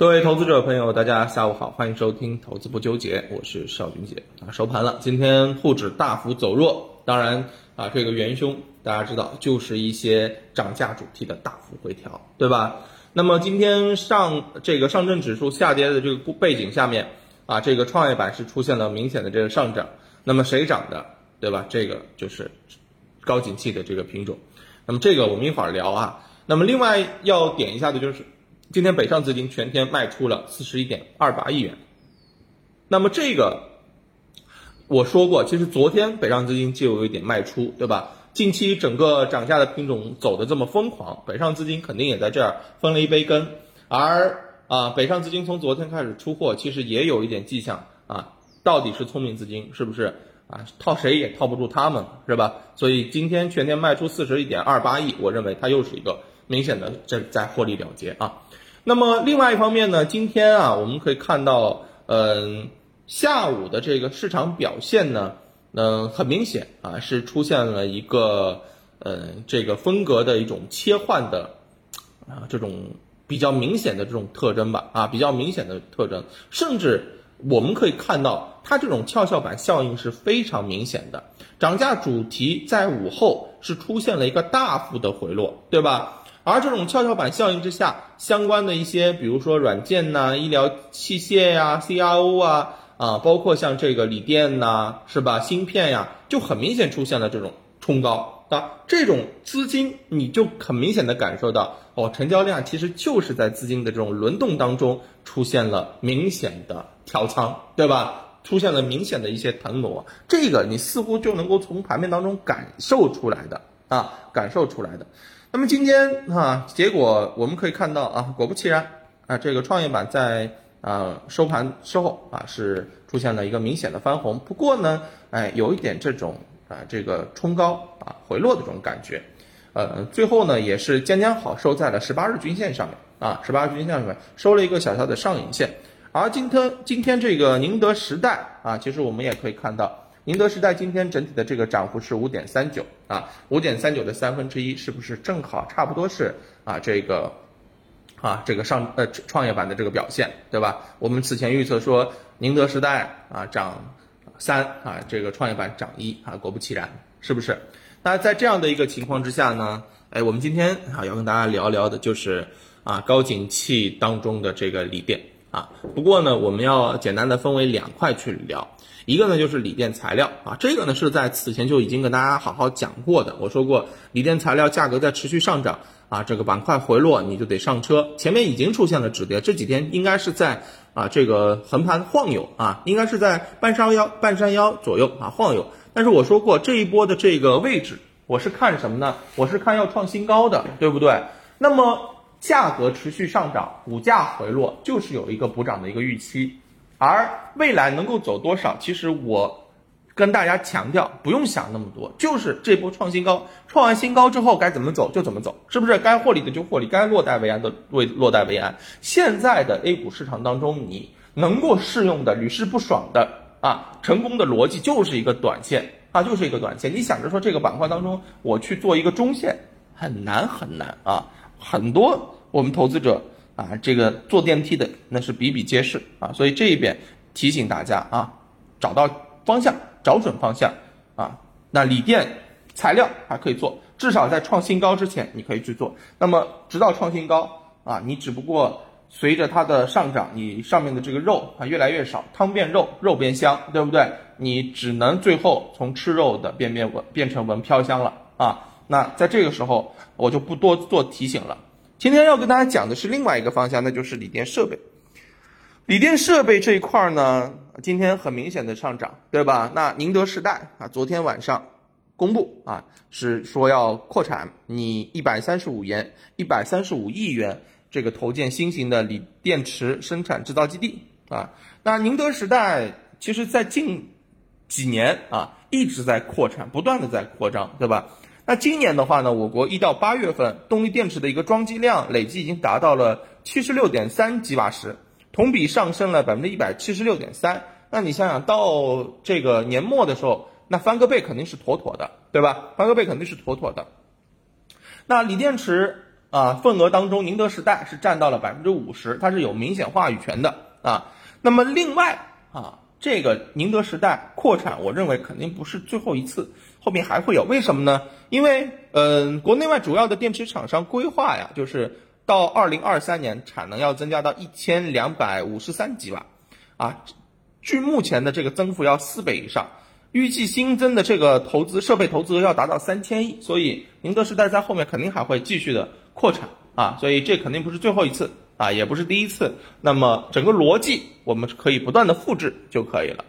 各位投资者朋友，大家下午好，欢迎收听《投资不纠结》，我是邵军杰啊。收盘了，今天沪指大幅走弱，当然啊，这个元凶大家知道，就是一些涨价主题的大幅回调，对吧？那么今天上这个上证指数下跌的这个背景下面啊，这个创业板是出现了明显的这个上涨，那么谁涨的，对吧？这个就是高景气的这个品种，那么这个我们一会儿聊啊。那么另外要点一下的就是。今天北上资金全天卖出了四十一点二八亿元，那么这个我说过，其实昨天北上资金就有一点卖出，对吧？近期整个涨价的品种走的这么疯狂，北上资金肯定也在这儿分了一杯羹。而啊，北上资金从昨天开始出货，其实也有一点迹象啊，到底是聪明资金是不是啊？套谁也套不住他们，是吧？所以今天全天卖出四十一点二八亿，我认为它又是一个明显的这在获利了结啊。那么另外一方面呢，今天啊，我们可以看到，嗯，下午的这个市场表现呢，嗯，很明显啊，是出现了一个，嗯，这个风格的一种切换的，啊，这种比较明显的这种特征吧，啊，比较明显的特征，甚至我们可以看到，它这种跷跷板效应是非常明显的，涨价主题在午后是出现了一个大幅的回落，对吧？而这种跷跷板效应之下，相关的一些，比如说软件呐、医疗器械呀、CRO 啊，啊，包括像这个锂电呐，是吧？芯片呀，就很明显出现了这种冲高啊。这种资金，你就很明显的感受到，哦，成交量其实就是在资金的这种轮动当中出现了明显的调仓，对吧？出现了明显的一些腾挪，这个你似乎就能够从盘面当中感受出来的啊，感受出来的。那么今天哈，结果我们可以看到啊，果不其然啊，这个创业板在啊收盘之后啊是出现了一个明显的翻红。不过呢，哎，有一点这种啊这个冲高啊回落的这种感觉，呃，最后呢也是将将好收在了十八日均线上面啊，十八日均线上面收了一个小小的上影线。而今天今天这个宁德时代啊，其实我们也可以看到。宁德时代今天整体的这个涨幅是五点三九啊，五点三九的三分之一，是不是正好差不多是啊这个啊这个上呃创业板的这个表现，对吧？我们此前预测说宁德时代啊涨三啊，这个创业板涨一啊，果不其然，是不是？那在这样的一个情况之下呢，哎，我们今天啊要跟大家聊聊的就是啊高景气当中的这个锂电啊，不过呢，我们要简单的分为两块去聊。一个呢就是锂电材料啊，这个呢是在此前就已经跟大家好好讲过的。我说过，锂电材料价格在持续上涨啊，这个板块回落你就得上车。前面已经出现了止跌，这几天应该是在啊这个横盘晃悠啊，应该是在半山腰半山腰左右啊晃悠。但是我说过这一波的这个位置，我是看什么呢？我是看要创新高的，对不对？那么价格持续上涨，股价回落，就是有一个补涨的一个预期。而未来能够走多少？其实我跟大家强调，不用想那么多，就是这波创新高，创完新高之后该怎么走就怎么走，是不是？该获利的就获利，该落袋为安的为落袋为安。现在的 A 股市场当中，你能够适用的屡试不爽的啊，成功的逻辑就是一个短线啊，就是一个短线。你想着说这个板块当中我去做一个中线，很难很难啊，很多我们投资者。啊，这个坐电梯的那是比比皆是啊，所以这一边提醒大家啊，找到方向，找准方向啊。那锂电材料还可以做，至少在创新高之前你可以去做。那么直到创新高啊，你只不过随着它的上涨，你上面的这个肉啊越来越少，汤变肉，肉变香，对不对？你只能最后从吃肉的变变闻变成闻飘香了啊。那在这个时候，我就不多做提醒了。今天要跟大家讲的是另外一个方向，那就是锂电设备。锂电设备这一块呢，今天很明显的上涨，对吧？那宁德时代啊，昨天晚上公布啊，是说要扩产，你一百三十五元、一百三十五亿元这个投建新型的锂电池生产制造基地啊。那宁德时代其实在近几年啊，一直在扩产，不断的在扩张，对吧？那今年的话呢，我国一到八月份动力电池的一个装机量累计已经达到了七十六点三吉瓦时，同比上升了百分之一百七十六点三。那你想想到这个年末的时候，那翻个倍肯定是妥妥的，对吧？翻个倍肯定是妥妥的。那锂电池啊，份额当中，宁德时代是占到了百分之五十，它是有明显话语权的啊。那么另外啊，这个宁德时代扩产，我认为肯定不是最后一次，后面还会有。为什么呢？因为嗯，国内外主要的电池厂商规划呀，就是到二零二三年产能要增加到一千两百五十三吉瓦，啊，据目前的这个增幅要四倍以上。预计新增的这个投资设备投资额要达到三千亿，所以宁德时代在后面肯定还会继续的扩产啊，所以这肯定不是最后一次啊，也不是第一次。那么整个逻辑我们可以不断的复制就可以了。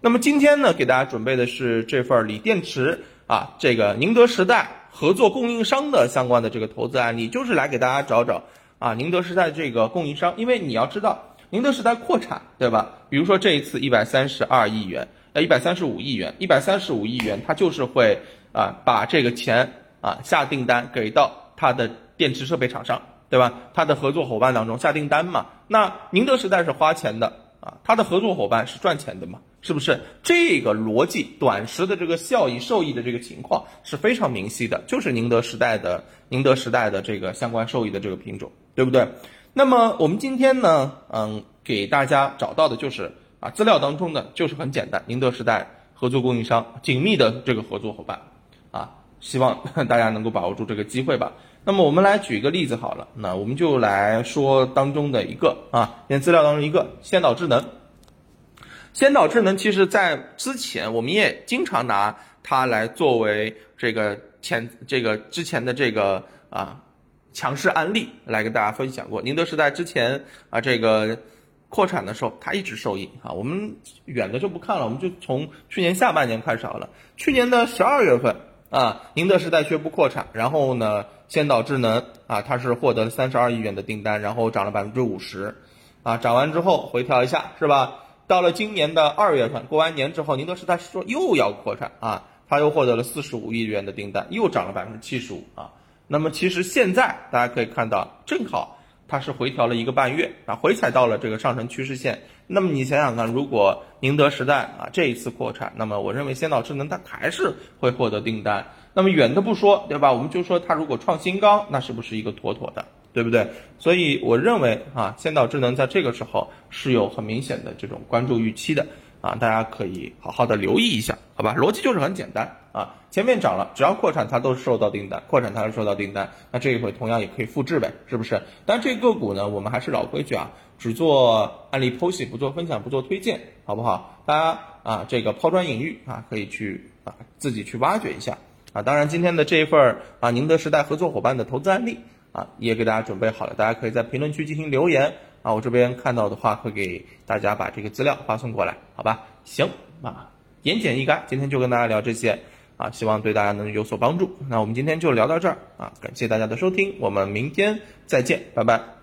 那么今天呢，给大家准备的是这份锂电池啊，这个宁德时代合作供应商的相关的这个投资案例，就是来给大家找找啊宁德时代这个供应商，因为你要知道宁德时代扩产对吧？比如说这一次一百三十二亿元。呃，一百三十五亿元，一百三十五亿元，它就是会啊，把这个钱啊下订单给到它的电池设备厂商，对吧？他的合作伙伴当中下订单嘛。那宁德时代是花钱的啊，他的合作伙伴是赚钱的嘛？是不是？这个逻辑，短时的这个效益受益的这个情况是非常明晰的，就是宁德时代的宁德时代的这个相关受益的这个品种，对不对？那么我们今天呢，嗯，给大家找到的就是。啊，资料当中呢，就是很简单，宁德时代合作供应商紧密的这个合作伙伴，啊，希望大家能够把握住这个机会吧。那么我们来举一个例子好了，那我们就来说当中的一个啊，先资料当中一个先导智能。先导智能其实在之前我们也经常拿它来作为这个前这个之前的这个啊强势案例来跟大家分享过。宁德时代之前啊这个。扩产的时候，它一直受益啊。我们远的就不看了，我们就从去年下半年开始好了。去年的十二月份啊，宁德时代宣布扩产，然后呢，先导智能啊，它是获得了三十二亿元的订单，然后涨了百分之五十，啊，涨完之后回调一下是吧？到了今年的二月份，过完年之后，宁德时代说又要扩产啊，它又获得了四十五亿元的订单，又涨了百分之七十五啊。那么其实现在大家可以看到，正好。它是回调了一个半月啊，回踩到了这个上升趋势线。那么你想想看，如果宁德时代啊这一次扩产，那么我认为先导智能它还是会获得订单。那么远的不说，对吧？我们就说它如果创新高，那是不是一个妥妥的，对不对？所以我认为啊，先导智能在这个时候是有很明显的这种关注预期的。啊，大家可以好好的留意一下，好吧？逻辑就是很简单啊，前面涨了，只要扩产它都是收到订单，扩产它是收到订单，那这一回同样也可以复制呗，是不是？但这个股呢，我们还是老规矩啊，只做案例剖析，不做分享，不做推荐，好不好？大家啊，这个抛砖引玉啊，可以去啊自己去挖掘一下啊。当然，今天的这一份啊宁德时代合作伙伴的投资案例啊，也给大家准备好了，大家可以在评论区进行留言。啊，我这边看到的话会给大家把这个资料发送过来，好吧？行啊，言简意赅，今天就跟大家聊这些啊，希望对大家能有所帮助。那我们今天就聊到这儿啊，感谢大家的收听，我们明天再见，拜拜。